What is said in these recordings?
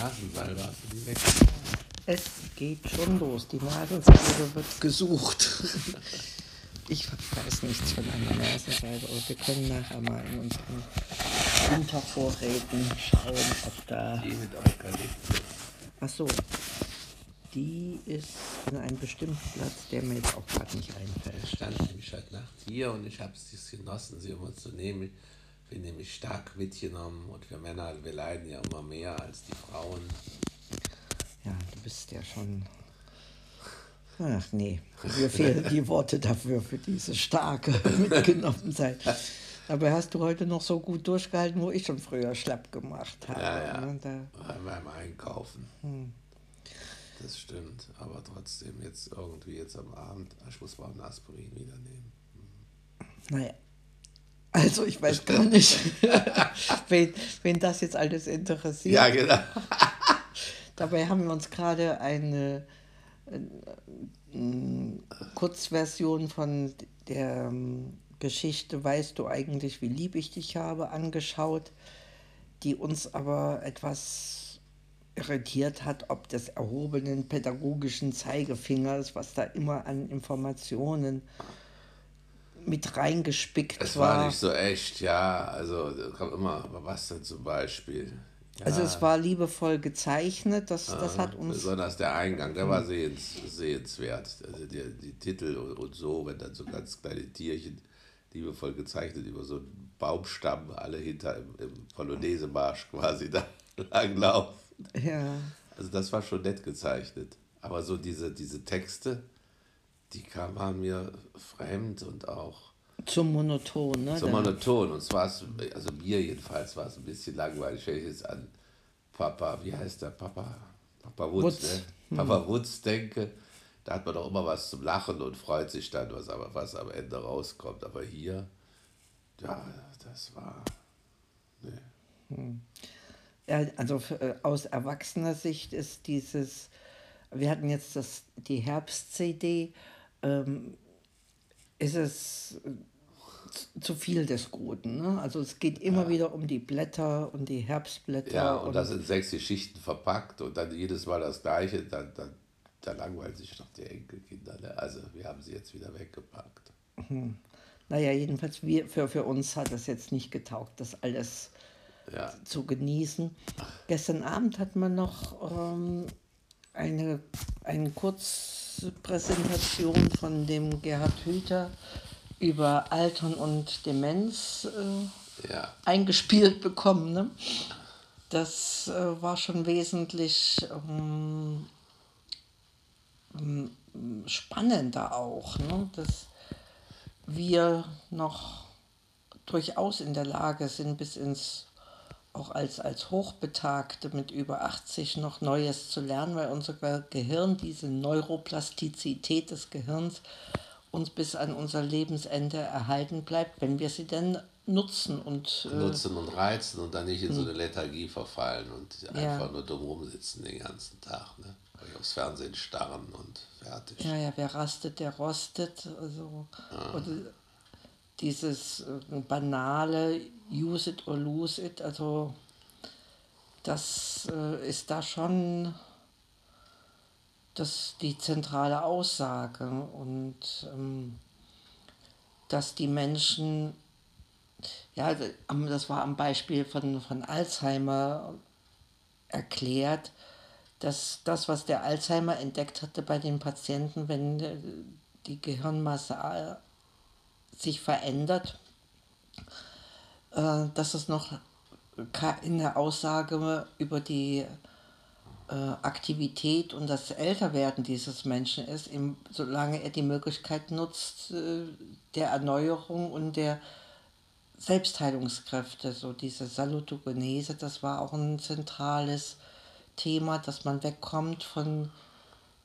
Nasensalbe, hast du die weg? Es geht schon los. Die Nasensalbe wird gesucht. Ich weiß nichts von einer Nasensalbe, aber wir können nachher mal in unseren Wintervorräten schauen, ob da. Die mit Eukalyptus. Ach so. Die ist an einem bestimmten Platz, der mir jetzt auch gerade nicht einfällt. Ich stand nämlich heute Nacht hier und ich habe es genossen, sie immer zu nehmen. Ich bin nämlich stark mitgenommen und wir Männer, wir leiden ja immer mehr als die Frauen. Ja, du bist ja schon. Ach nee, mir fehlen die Worte dafür, für diese starke Mitgenommensein. Dabei hast du heute noch so gut durchgehalten, wo ich schon früher schlapp gemacht habe. Ja, ja. ne? Da, beim Einkaufen. Das stimmt, aber trotzdem jetzt irgendwie jetzt am Abend, ich muss mal ein Aspirin wieder nehmen. naja. Also ich weiß gar nicht, wen, wen das jetzt alles interessiert. Ja, genau. Dabei haben wir uns gerade eine äh, äh, Kurzversion von der ähm, Geschichte Weißt du eigentlich, wie lieb ich dich habe, angeschaut, die uns aber etwas irritiert hat, ob des erhobenen pädagogischen Zeigefingers, was da immer an Informationen mit reingespickt Es war. war nicht so echt, ja. Also kommt immer, was denn zum Beispiel? Ja, Also es war liebevoll gezeichnet, das, das hat uns... Besonders der Eingang, der war sehens, sehenswert. Also die, die Titel und, und so, wenn dann so ganz kleine Tierchen liebevoll gezeichnet über so einen Baumstamm, alle hinter im, im Polonaise-Marsch quasi da langlaufen. Ja, Also das war schon nett gezeichnet. Aber so diese, diese Texte, die kamen mir fremd und auch zum Monoton, ne? Da- monoton. Und zwar, ist, also mir jedenfalls war es ein bisschen langweilig, wenn ich jetzt an Papa, wie heißt der Papa? Papa Wutz, Wutz. ne? Papa Wutz denke. Da hat man doch immer was zum Lachen und freut sich dann, was, aber, was am Ende rauskommt. Aber hier, ja, das war. Nee. Ja, also äh, aus erwachsener Sicht ist dieses, wir hatten jetzt das, die Herbst-CD, ähm, ist es zu- viel des Guten. Ne? Also es geht immer wieder um die Blätter und die Herbstblätter. Ja, und das in sechs Geschichten verpackt und dann jedes Mal das Gleiche, dann, dann, dann langweilen sich doch die Enkelkinder. Ne? Also, wir haben sie jetzt wieder weggepackt. naja, jedenfalls wir, für, für uns hat es jetzt nicht getaugt, das alles Ja, zu genießen. Gestern Abend hat man noch ähm, eine, eine Kurzpräsentation von dem Gerhard Hüther über Altern und Demenz äh, ja. eingespielt bekommen. Ne? Das äh, war schon wesentlich ähm, ähm, spannender auch, ne? dass wir noch durchaus in der Lage sind, bis ins auch als, als Hochbetagte mit über 80 noch Neues zu lernen, weil unser Ge- Gehirn, diese Neuroplastizität des Gehirns, uns bis an unser Lebensende erhalten bleibt, wenn wir sie denn nutzen und äh, Nutzen und reizen und dann nicht in so eine Lethargie verfallen und Ja. einfach nur dumm rumsitzen den ganzen Tag. Ne? Aufs Fernsehen starren und fertig. Ja, ja, wer rastet, der rostet. Also, oder dieses äh, banale Use it or lose it, also das äh, ist da schon das, die zentrale Aussage. Und ähm, dass die Menschen, ja, am- das war am Beispiel von, von Alzheimer erklärt, dass das, was der Alzheimer entdeckt hatte bei den Patienten, wenn äh, die Gehirnmasse sich verändert, äh, dass es noch ka- in der Aussage über die äh, Aktivität und das Älterwerden dieses Menschen ist, im, solange er die Möglichkeit nutzt, äh, der Erneuerung und der Selbstheilungskräfte, so diese Salutogenese, das war auch ein zentrales Thema, dass man wegkommt von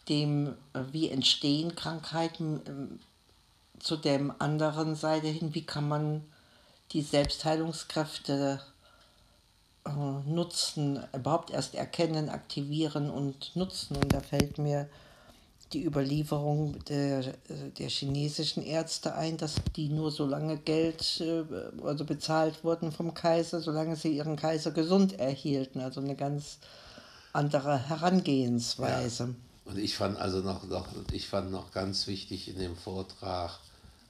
dem, äh, wie entstehen Krankheiten, ähm, zu dem anderen Seite hin, wie kann man die Selbstheilungskräfte äh, nutzen, überhaupt erst erkennen, aktivieren und nutzen. Und da fällt mir die Überlieferung der, äh, der chinesischen Ärzte ein, dass die nur so lange Geld äh, also bezahlt wurden vom Kaiser, solange sie ihren Kaiser gesund erhielten. Also eine ganz andere Herangehensweise. Und ich fand also noch, noch, ich fand noch ganz wichtig in dem Vortrag,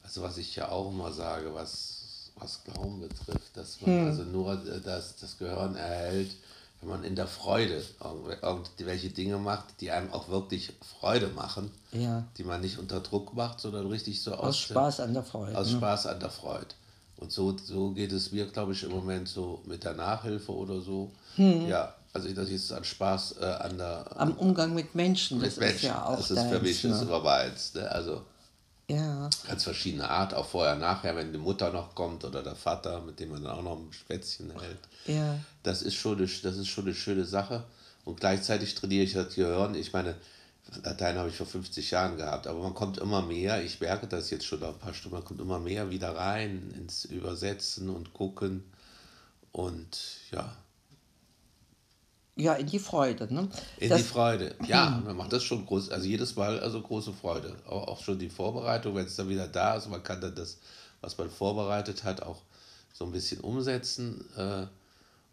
also was ich ja auch immer sage, was, was Glauben betrifft, dass man also nur das, das Gehirn erhält, wenn man in der Freude irgendwelche Dinge macht, die einem auch wirklich Freude machen, Ja. die man nicht unter Druck macht, sondern richtig so Aus Spaß an der Freude. aus ne? Spaß an der Freude. Und so, so geht es mir, glaube ich, im Moment so mit der Nachhilfe oder so. Hm. Ja, also das ist an Spaß äh, an der Am Umgang mit Menschen, das mit Menschen. ist ja auch das ist für mich ne? das immer meins. Ne? Also Ja, ganz verschiedene Art, auch vorher, nachher, wenn die Mutter noch kommt oder der Vater, mit dem man dann auch noch ein Spätzchen hält. ja. Das ist schon eine, das ist schon eine schöne Sache. Und gleichzeitig trainiere ich das Gehirn. Ich meine, Latein habe ich vor 50 Jahren gehabt, aber man kommt immer mehr, ich merke das jetzt schon ein paar Stunden, man kommt immer mehr wieder rein ins Übersetzen und Gucken. Und ja, Ja, in die Freude. Ne? in das, die Freude. Ja, man macht das schon groß, also jedes Mal also große Freude. Auch, auch schon die Vorbereitung, wenn es dann wieder da ist, man kann dann das, was man vorbereitet hat, auch so ein bisschen umsetzen. Äh,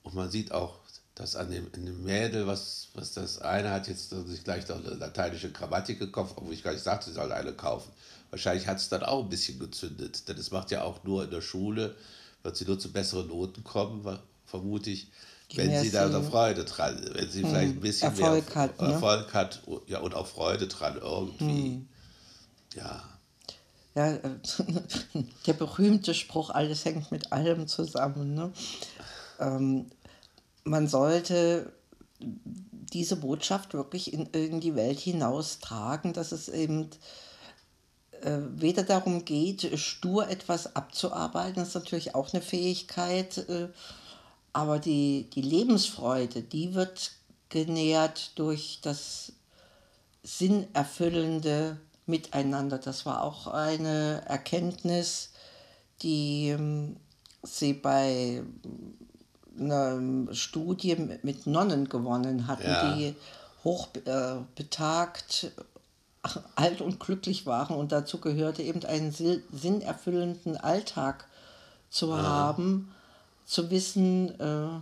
und man sieht auch, dass an dem, in dem Mädel, was, was das eine hat jetzt sich gleich noch eine lateinische Grammatik gekauft, obwohl ich gar nicht sagte, sie soll eine kaufen. Wahrscheinlich hat es dann auch ein bisschen gezündet, denn es macht ja auch nur in der Schule, wird sie nur zu besseren Noten kommen, vermute ich, wenn sie da Freude dran, wenn sie vielleicht ein bisschen Erfolg mehr hat, ne? Erfolg hat ja, und auch Freude dran irgendwie. Ja, ja, äh, der berühmte Spruch, alles hängt mit allem zusammen. Ne? Ähm, man sollte diese Botschaft wirklich in, in die Welt hinaustragen, dass es eben äh, weder darum geht, stur etwas abzuarbeiten, das ist natürlich auch eine Fähigkeit, äh, aber die, die Lebensfreude, die wird genährt durch das sinnerfüllende Miteinander. Das war auch eine Erkenntnis, die ähm, sie bei einer Studie mit- Nonnen gewonnen hatten, Ja. die hoch äh, alt und glücklich waren und dazu gehörte eben einen sinnerfüllenden Alltag zu haben, zu wissen, äh,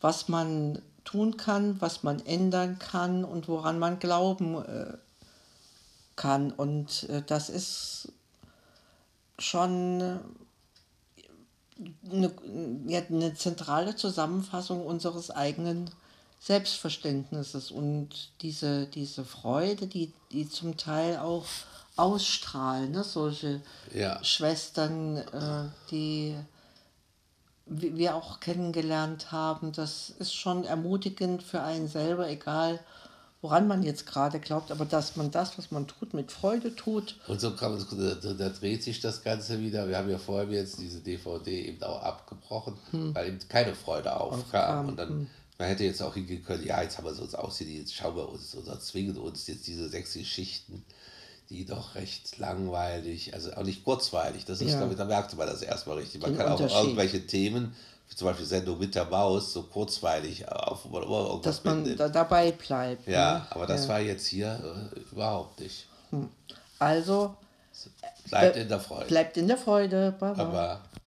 was man tun kann, was man ändern kann und woran man glauben äh, kann. Und äh, das ist schon äh, eine, ja, eine zentrale Zusammenfassung unseres eigenen Selbstverständnisses und diese, diese Freude, die, die zum Teil auch ausstrahlen, ne? solche Ja. Schwestern, äh, die wir auch kennengelernt haben, das ist schon ermutigend für einen selber, egal woran man jetzt gerade glaubt, aber dass man das, was man tut, mit Freude tut. Und so kann man, da, da dreht sich das Ganze wieder. Wir haben ja vorher jetzt diese DVD eben auch abgebrochen, weil eben keine Freude aufkam. Und dann, man hätte jetzt auch hingehen können, ja, jetzt haben wir so uns aussehen, jetzt schauen wir uns oder zwingen uns jetzt diese sechs Geschichten, die doch recht langweilig, also auch nicht kurzweilig, das ist, Ja. glaube ich, da merkte man das erstmal richtig. Man Den kann auch irgendwelche Themen, wie zum Beispiel Sendung mit der Maus, so kurzweilig auf, irgendwas dass man mitnimmt. da dabei bleibt. Ja, ne? aber das Ja. war jetzt hier äh, überhaupt nicht. Also Bleibt in der Freude. bleibt in der Freude. Baba. Aber